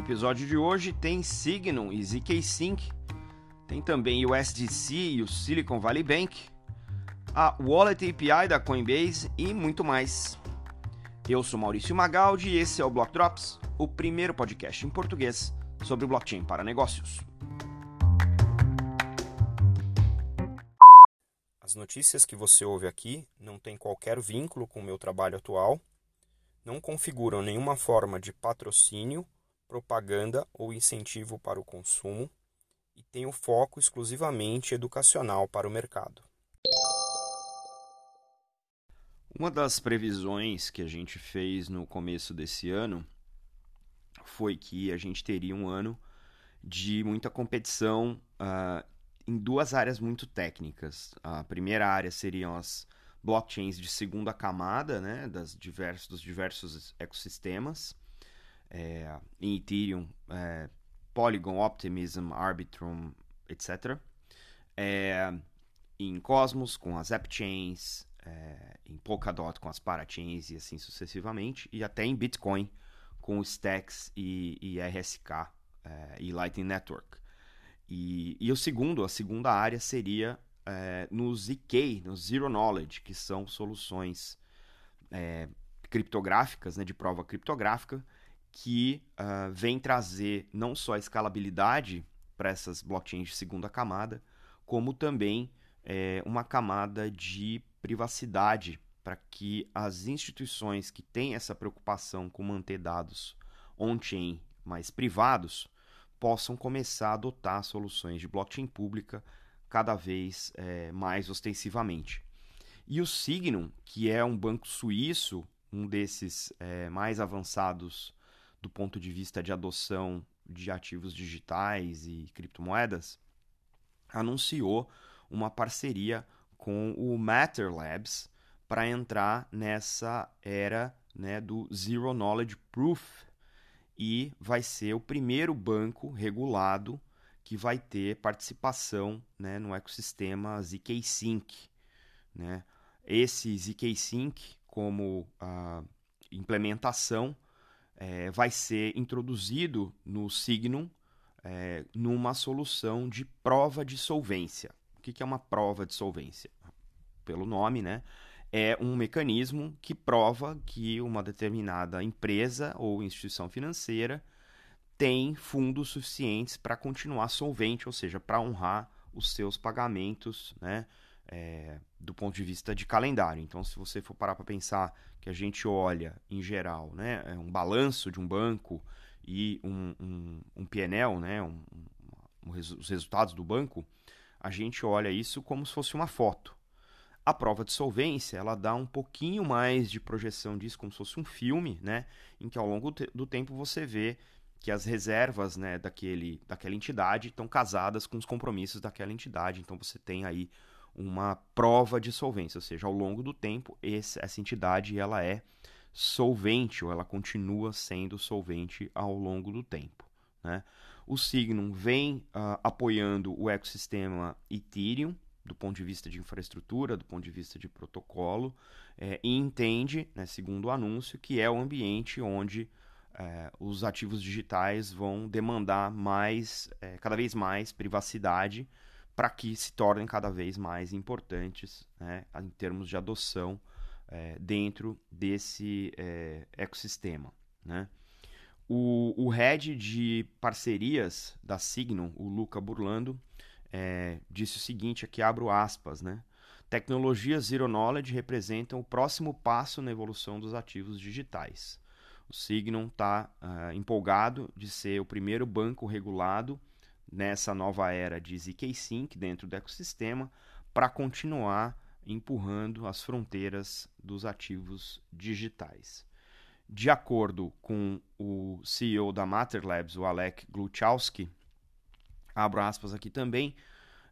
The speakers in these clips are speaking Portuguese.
Episódio de hoje tem Signum e ZK Sync, tem também o SDC e o Silicon Valley Bank, a Wallet API da Coinbase e muito mais. Eu sou Maurício Magaldi e esse é o Block Drops, o primeiro podcast em português sobre blockchain para negócios. As notícias que você ouve aqui não têm qualquer vínculo com o meu trabalho atual, não configuram nenhuma forma de patrocínio, propaganda ou incentivo para o consumo e têm o foco exclusivamente educacional para o mercado. Uma das previsões que a gente fez no começo desse ano foi que a gente teria um ano de muita competição uh, em duas áreas muito técnicas. A primeira área seriam as blockchains de segunda camada, né, das diversos, dos diversos ecossistemas. É, em Ethereum, é, Polygon, Optimism, Arbitrum, etc. É, em Cosmos, com as AppChains, é, em Polkadot, com as Parachains e assim sucessivamente. E até em Bitcoin, com Stacks e, e RSK é, e Lightning Network. E, e o segundo, a segunda área seria é, no ZK, no Zero Knowledge, que são soluções é, criptográficas, né, de prova criptográfica, que uh, vem trazer não só a escalabilidade para essas blockchains de segunda camada, como também é, uma camada de privacidade para que as instituições que têm essa preocupação com manter dados on-chain mais privados possam começar a adotar soluções de blockchain pública cada vez é, mais ostensivamente. E o Signum, que é um banco suíço, um desses é, mais avançados do ponto de vista de adoção de ativos digitais e criptomoedas, anunciou uma parceria com o Matter Labs para entrar nessa era né, do Zero Knowledge Proof, e vai ser o primeiro banco regulado que vai ter participação né, no ecossistema ZK Sync. Né? Esse ZK Sync, como a implementação, é, vai ser introduzido no Signum é, numa solução de prova de solvência. O que, que é uma prova de solvência? Pelo nome, né? é um mecanismo que prova que uma determinada empresa ou instituição financeira tem fundos suficientes para continuar solvente, ou seja, para honrar os seus pagamentos, né, é, do ponto de vista de calendário. Então, se você for parar para pensar que a gente olha, em geral, né, é um balanço de um banco e um, um, um PNL, né, um, um, os resultados do banco, a gente olha isso como se fosse uma foto. A prova de solvência, ela dá um pouquinho mais de projeção disso, como se fosse um filme, né? Em que ao longo do tempo você vê que as reservas né, daquele, daquela entidade estão casadas com os compromissos daquela entidade. Então você tem aí uma prova de solvência, ou seja, ao longo do tempo essa entidade ela é solvente ou ela continua sendo solvente ao longo do tempo. Né? O Signum vem uh, apoiando o ecossistema Ethereum, do ponto de vista de infraestrutura, do ponto de vista de protocolo, é, e entende, né, segundo o anúncio, que é o ambiente onde é, os ativos digitais vão demandar mais, é, cada vez mais privacidade para que se tornem cada vez mais importantes né, em termos de adoção é, dentro desse é, ecossistema. Né? O, o head de parcerias da Signum, o Luca Burlando, é, disse o seguinte, aqui abro aspas, né? Tecnologias Zero Knowledge representam o próximo passo na evolução dos ativos digitais. O Signum está uh, ah, empolgado de ser o primeiro banco regulado nessa nova era de ZK Sync dentro do ecossistema para continuar empurrando as fronteiras dos ativos digitais. De acordo com o CEO da Matter Labs, o Alec Gluchowski, abro aspas aqui também,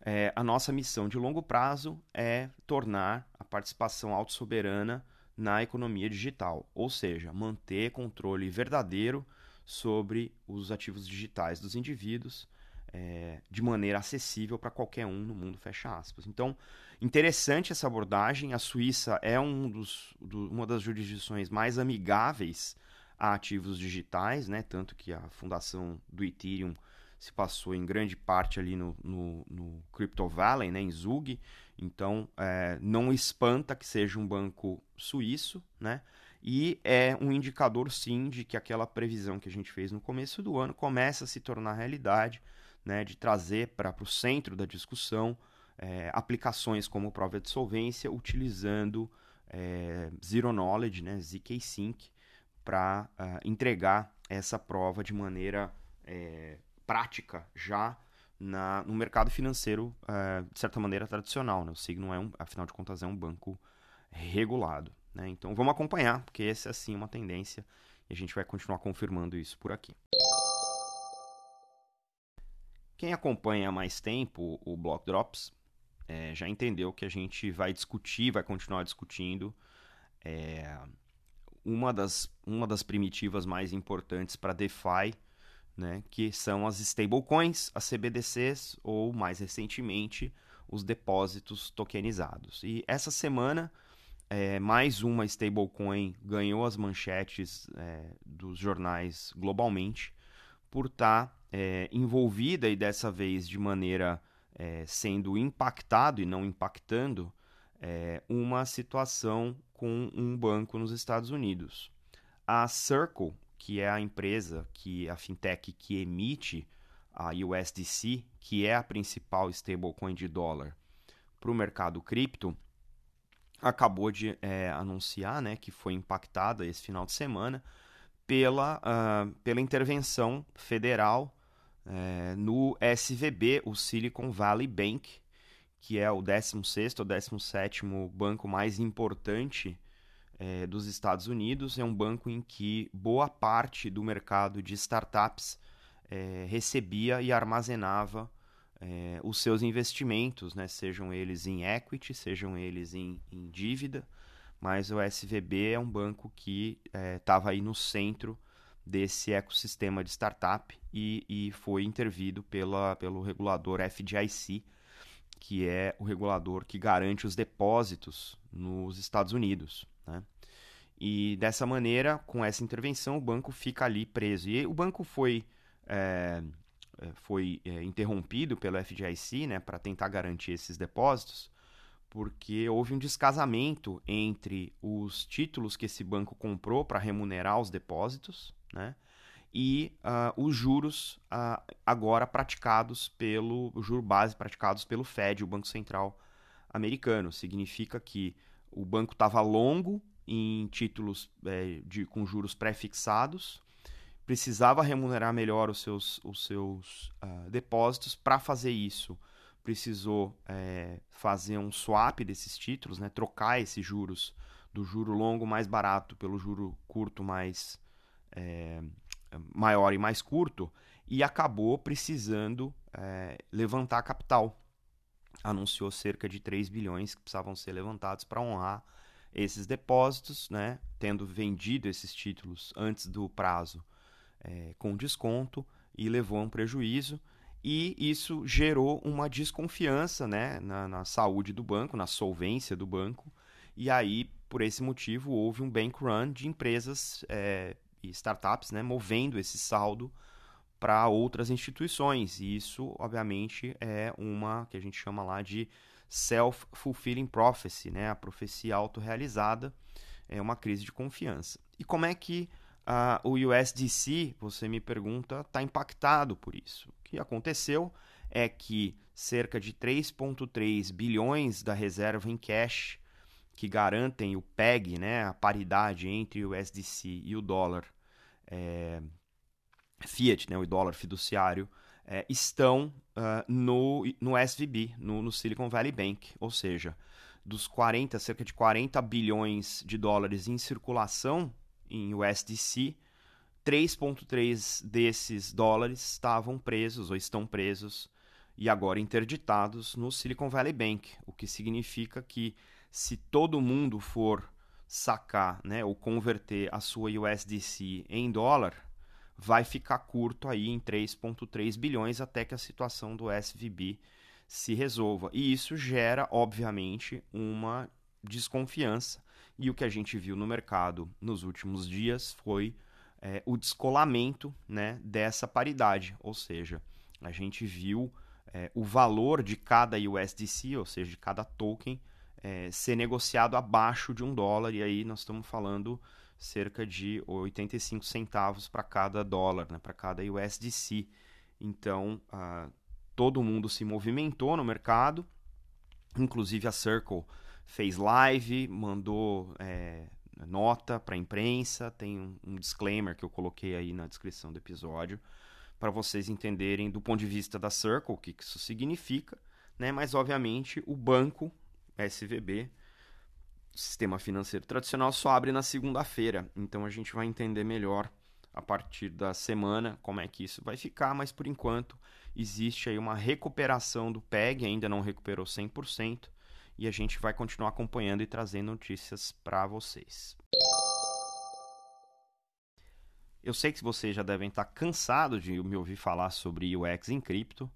é, a nossa missão de longo prazo é tornar a participação autossoberana na economia digital, ou seja, manter controle verdadeiro sobre os ativos digitais dos indivíduos é, de maneira acessível para qualquer um no mundo, fecha aspas. Então, interessante essa abordagem. A Suíça é um dos, do, uma das jurisdições mais amigáveis a ativos digitais, né? Tanto que a fundação do Ethereum se passou em grande parte ali no, no, no Crypto Valley, né? Em Zug. Então, é, não espanta que seja um banco suíço, né? E é um indicador, sim, de que aquela previsão que a gente fez no começo do ano começa a se tornar realidade, né? De trazer para o centro da discussão é, aplicações como prova de solvência utilizando é, Zero Knowledge, né, ZK Sync, para uh, é, entregar essa prova de maneira é, prática já na, no mercado financeiro, uh, de certa maneira, tradicional. Né? O Signo, é um, afinal de contas, é um banco regulado. Né? Então vamos acompanhar, porque essa é sim uma tendência e a gente vai continuar confirmando isso por aqui. Quem acompanha há mais tempo o Block Drops é, já entendeu que a gente vai discutir, vai continuar discutindo é, uma, das, uma das primitivas mais importantes para DeFi, né, que são as stablecoins, as CBDCs ou, mais recentemente, os depósitos tokenizados. E essa semana, é, mais uma stablecoin ganhou as manchetes é, dos jornais globalmente por estar tá, é, envolvida e dessa vez de maneira é, sendo impactado e não impactando é, uma situação com um banco nos Estados Unidos. A Circle, que é a empresa, que a fintech que emite a USDC, que é a principal stablecoin de dólar para o mercado cripto, acabou de é, anunciar né, que foi impactada esse final de semana pela, uh, pela intervenção federal é, no SVB, o Silicon Valley Bank, que é o 16º ou 17 banco mais importante é, dos Estados Unidos. É um banco em que boa parte do mercado de startups é, recebia e armazenava os seus investimentos, né? sejam eles em equity, sejam eles em, em dívida, mas o SVB é um banco que estava é, aí no centro desse ecossistema de startup e, e foi intervido pela, pelo regulador FDIC, que é o regulador que garante os depósitos nos Estados Unidos. Né? E dessa maneira, com essa intervenção, o banco fica ali preso. E o banco foi, é, é foi é, interrompido pelo FDIC né, para tentar garantir esses depósitos, porque houve um descasamento entre os títulos que esse banco comprou para remunerar os depósitos né? E uh, os juros uh, agora praticados pelo juro base praticados pelo Fed, o Banco Central americano. Significa que o banco estava longo em títulos é, de, com juros pré-fixados, precisava remunerar melhor os seus, os seus uh, depósitos. Para fazer isso, precisou é, fazer um swap desses títulos, né? trocar esses juros do juro longo mais barato pelo juro curto mais é, maior e mais curto e acabou precisando é, levantar capital. Anunciou cerca de 3 bilhões que precisavam ser levantados para honrar esses depósitos, né? tendo vendido esses títulos antes do prazo é, com desconto e levou a um prejuízo. E isso gerou uma desconfiança né, na, na saúde do banco, na solvência do banco. E aí, por esse motivo, houve um bank run de empresas é, e startups, né, movendo esse saldo para outras instituições. E isso, obviamente, é uma que a gente chama lá de self-fulfilling prophecy, né, a profecia autorrealizada, é uma crise de confiança. E como é que uh, o USDC, você me pergunta, está impactado por isso? Que aconteceu é que cerca de 3,3 bilhões da reserva em cash que garantem o PEG, né, a paridade entre o USDC e o dólar é, fiat, né, o dólar fiduciário, é, estão uh, no, no SVB, no, no Silicon Valley Bank, ou seja, dos 40, cerca de 40 bilhões de dólares em circulação em USDC, 3,3 desses dólares estavam presos ou estão presos e agora interditados no Silicon Valley Bank, o que significa que se todo mundo for sacar, né, ou converter a sua USDC em dólar, vai ficar curto aí em 3.3 bilhões até que a situação do SVB se resolva. E isso gera, obviamente, uma desconfiança. E o que a gente viu no mercado nos últimos dias foi é, o descolamento né, dessa paridade, ou seja, a gente viu é, o valor de cada USDC, ou seja, de cada token, é, ser negociado abaixo de um dólar, e aí nós estamos falando cerca de 85 centavos para cada dólar, né, para cada USDC. Então, uh, todo mundo se movimentou no mercado, inclusive a Circle fez live, mandou é, nota para a imprensa, tem um, um, disclaimer que eu coloquei aí na descrição do episódio, para vocês entenderem do ponto de vista da Circle o que, isso significa, né? mas obviamente o banco SVB sistema financeiro tradicional só abre na segunda-feira. Então a gente vai entender melhor a partir da semana como é que isso vai ficar, mas por enquanto existe aí uma recuperação do PEG, ainda não recuperou 100%, e a gente vai continuar acompanhando e trazendo notícias para vocês. Eu sei que vocês já devem estar cansados de me ouvir falar sobre UX em cripto.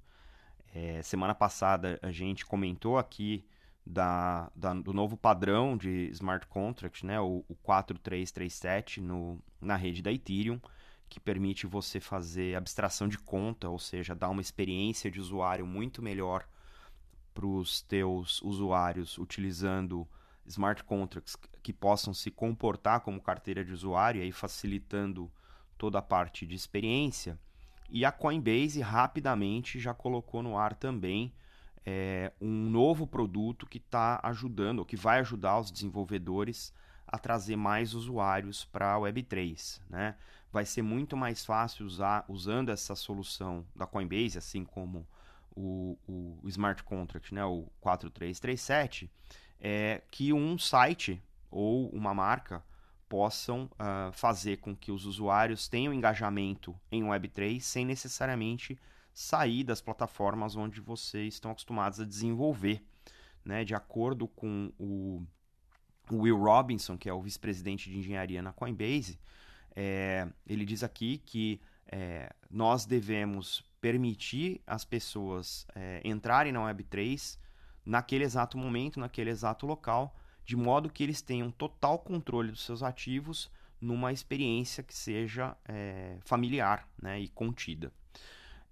É, semana passada a gente comentou aqui da, da, do novo padrão de smart contract, né, o, o 4337 no, na rede da Ethereum, que permite você fazer abstração de conta, ou seja, dar uma experiência de usuário muito melhor para os teus usuários utilizando smart contracts que possam se comportar como carteira de usuário, e aí facilitando toda a parte de experiência. E a Coinbase rapidamente já colocou no ar também é, um novo produto que está ajudando, ou que vai ajudar os desenvolvedores a trazer mais usuários para a Web3. Né? Vai ser muito mais fácil usar usando essa solução da Coinbase, assim como o, o, Smart Contract, né? o 4337, é, que um site ou uma marca possam uh, fazer com que os usuários tenham engajamento em Web3 sem necessariamente sair das plataformas onde vocês estão acostumados a desenvolver. Né? De acordo com o Will Robinson, que é o vice-presidente de engenharia na Coinbase, é, ele diz aqui que é, nós devemos permitir as pessoas é, entrarem na Web3 naquele exato momento, naquele exato local, de modo que eles tenham total controle dos seus ativos numa experiência que seja é, familiar né, e contida.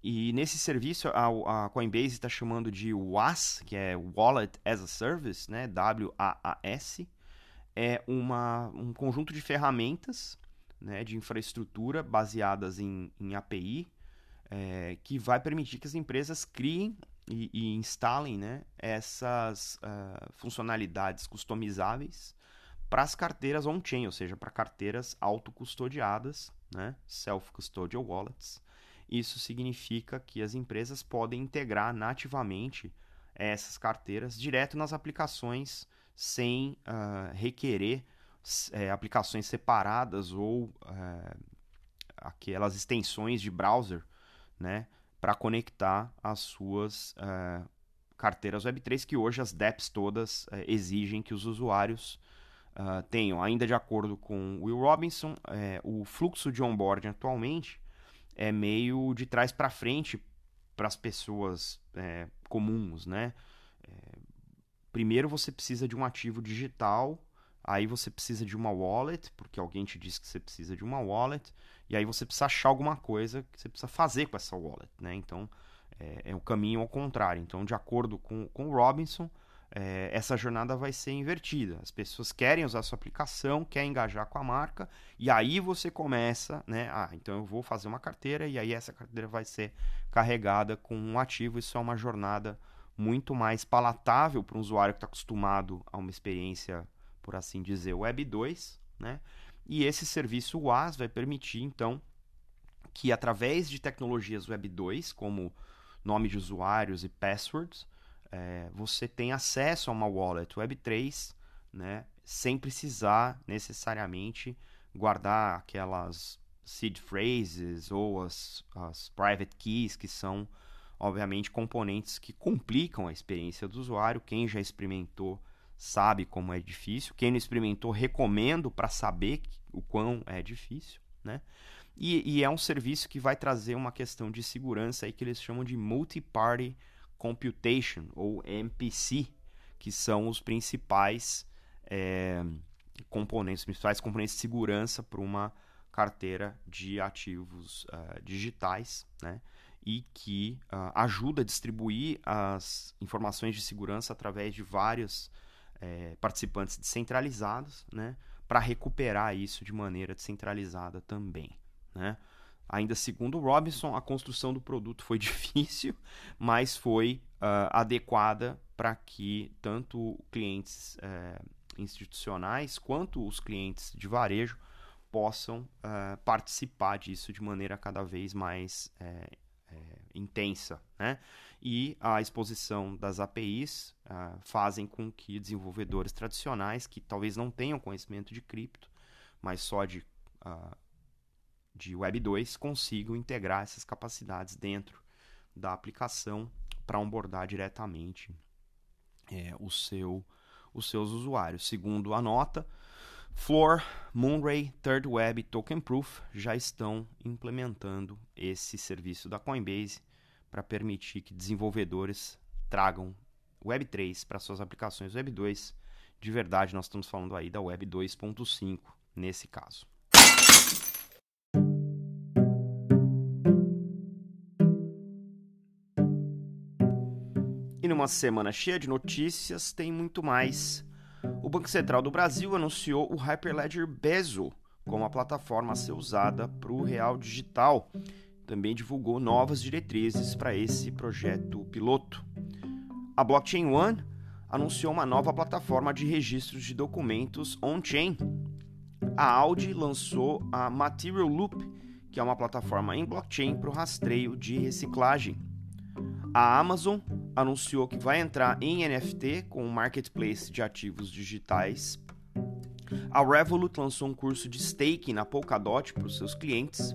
E nesse serviço a, a Coinbase está chamando de WAS, que é Wallet as a Service, né? W-A-A-S. É uma, um conjunto de ferramentas né, de infraestrutura baseadas em, em API é, que vai permitir que as empresas criem e, e instalem né, essas uh, funcionalidades customizáveis para as carteiras on-chain, ou seja, para carteiras autocustodiadas, né, self-custodial wallets, isso significa que as empresas podem integrar nativamente essas carteiras direto nas aplicações sem uh, requerer é, aplicações separadas ou uh, aquelas extensões de browser né, para conectar as suas uh, carteiras Web3 que hoje as dApps todas uh, exigem que os usuários uh, tenham. Ainda de acordo com Will Robinson, o fluxo de onboarding atualmente é meio de trás para frente para as pessoas comuns, né? Primeiro você precisa de um ativo digital, aí você precisa de uma wallet, porque alguém te disse que você precisa de uma wallet, e aí você precisa achar alguma coisa que você precisa fazer com essa wallet, né? Então é, é o caminho ao contrário. Então, de acordo com, com o Robinson, é, essa jornada vai ser invertida. As pessoas querem usar a sua aplicação, querem engajar com a marca, e aí você começa, né? Ah, então eu vou fazer uma carteira e aí essa carteira vai ser carregada com um ativo. Isso é uma jornada muito mais palatável para um usuário que está acostumado a uma experiência, por assim dizer, Web 2, né? E esse serviço WAS vai permitir, então, que através de tecnologias Web 2, como nome de usuários e passwords, é, você tem acesso a uma wallet Web3, né, sem precisar necessariamente guardar aquelas seed phrases ou as, as private keys, que são, obviamente, componentes que complicam a experiência do usuário. Quem já experimentou sabe como é difícil. Quem não experimentou, recomendo para saber o quão é difícil. Né? E, e, é um serviço que vai trazer uma questão de segurança aí que eles chamam de multi-party Computation, ou MPC, que são os principais é, componentes, principais componentes de segurança para uma carteira de ativos uh, digitais, né? E que uh, ajuda a distribuir as informações de segurança através de vários é, participantes descentralizados, né? Para recuperar isso de maneira descentralizada também, né? Ainda segundo Robinson, a construção do produto foi difícil, mas foi uh, adequada para que tanto clientes uh, institucionais quanto os clientes de varejo possam uh, participar disso de maneira cada vez mais é, intensa. Né? E a exposição das APIs fazem com que desenvolvedores tradicionais, que talvez não tenham conhecimento de cripto, mas só de de Web 2 consigam integrar essas capacidades dentro da aplicação para onboardar diretamente é, o seu, os seus usuários. Segundo a nota, Floor, Moonray, Third Web e Token Proof já estão implementando esse serviço da Coinbase para permitir que desenvolvedores tragam Web3 para suas aplicações Web 2. De verdade, nós estamos falando aí da Web 2.5 nesse caso. numa semana cheia de notícias, tem muito mais. O Banco Central do Brasil anunciou o Hyperledger Bezo como a plataforma a ser usada para o real digital. Também divulgou novas diretrizes para esse projeto piloto. A Blockchain One anunciou uma nova plataforma de registros de documentos on-chain. A Audi lançou a Material Loop, que é uma plataforma em blockchain para o rastreio de reciclagem. A Amazon anunciou que vai entrar em NFT com um marketplace de ativos digitais. A Revolut lançou um curso de staking na Polkadot para os seus clientes.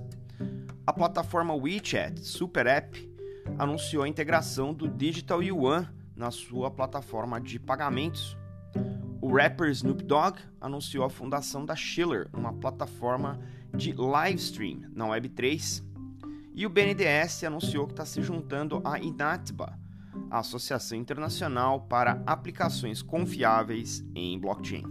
A plataforma WeChat Super App anunciou a integração do Digital Yuan na sua plataforma de pagamentos. O rapper Snoop Dogg anunciou a fundação da Schiller, uma plataforma de livestream na Web3. E o BNDES anunciou que está se juntando à Inatba, a Associação Internacional para Aplicações Confiáveis em Blockchain.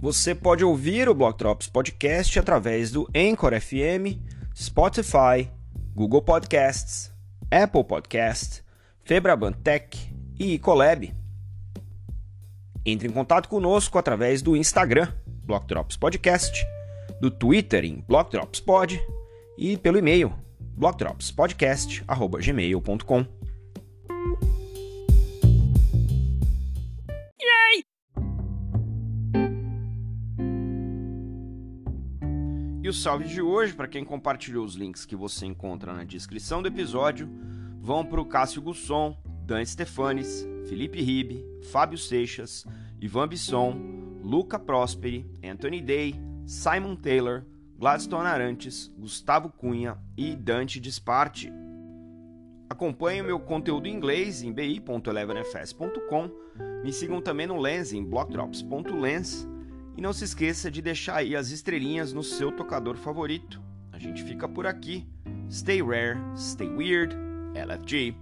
Você pode ouvir o Blocktrops Podcast através do Anchor FM, Spotify, Google Podcasts, Apple Podcasts, Febraban Tech e Ecolab. Entre em contato conosco através do Instagram Block Drops Podcast, do Twitter em Block Drops Pod e pelo e-mail blockdropspodcast@gmail.com. E o salve de hoje, para quem compartilhou os links que você encontra na descrição do episódio, vão para o Cássio Gusson, Dan Stefanes, Felipe Ribe, Fábio Seixas, Ivan Bisson, Luca Prosperi, Anthony Day, Simon Taylor, Gladstone Arantes, Gustavo Cunha e Dante Disparte. Acompanhe o meu conteúdo em inglês em bi.elevenfs.com. Me sigam também no Lens em blockdrops.lens. E não se esqueça de deixar aí as estrelinhas no seu tocador favorito. A gente fica por aqui. Stay rare, stay weird, LFG.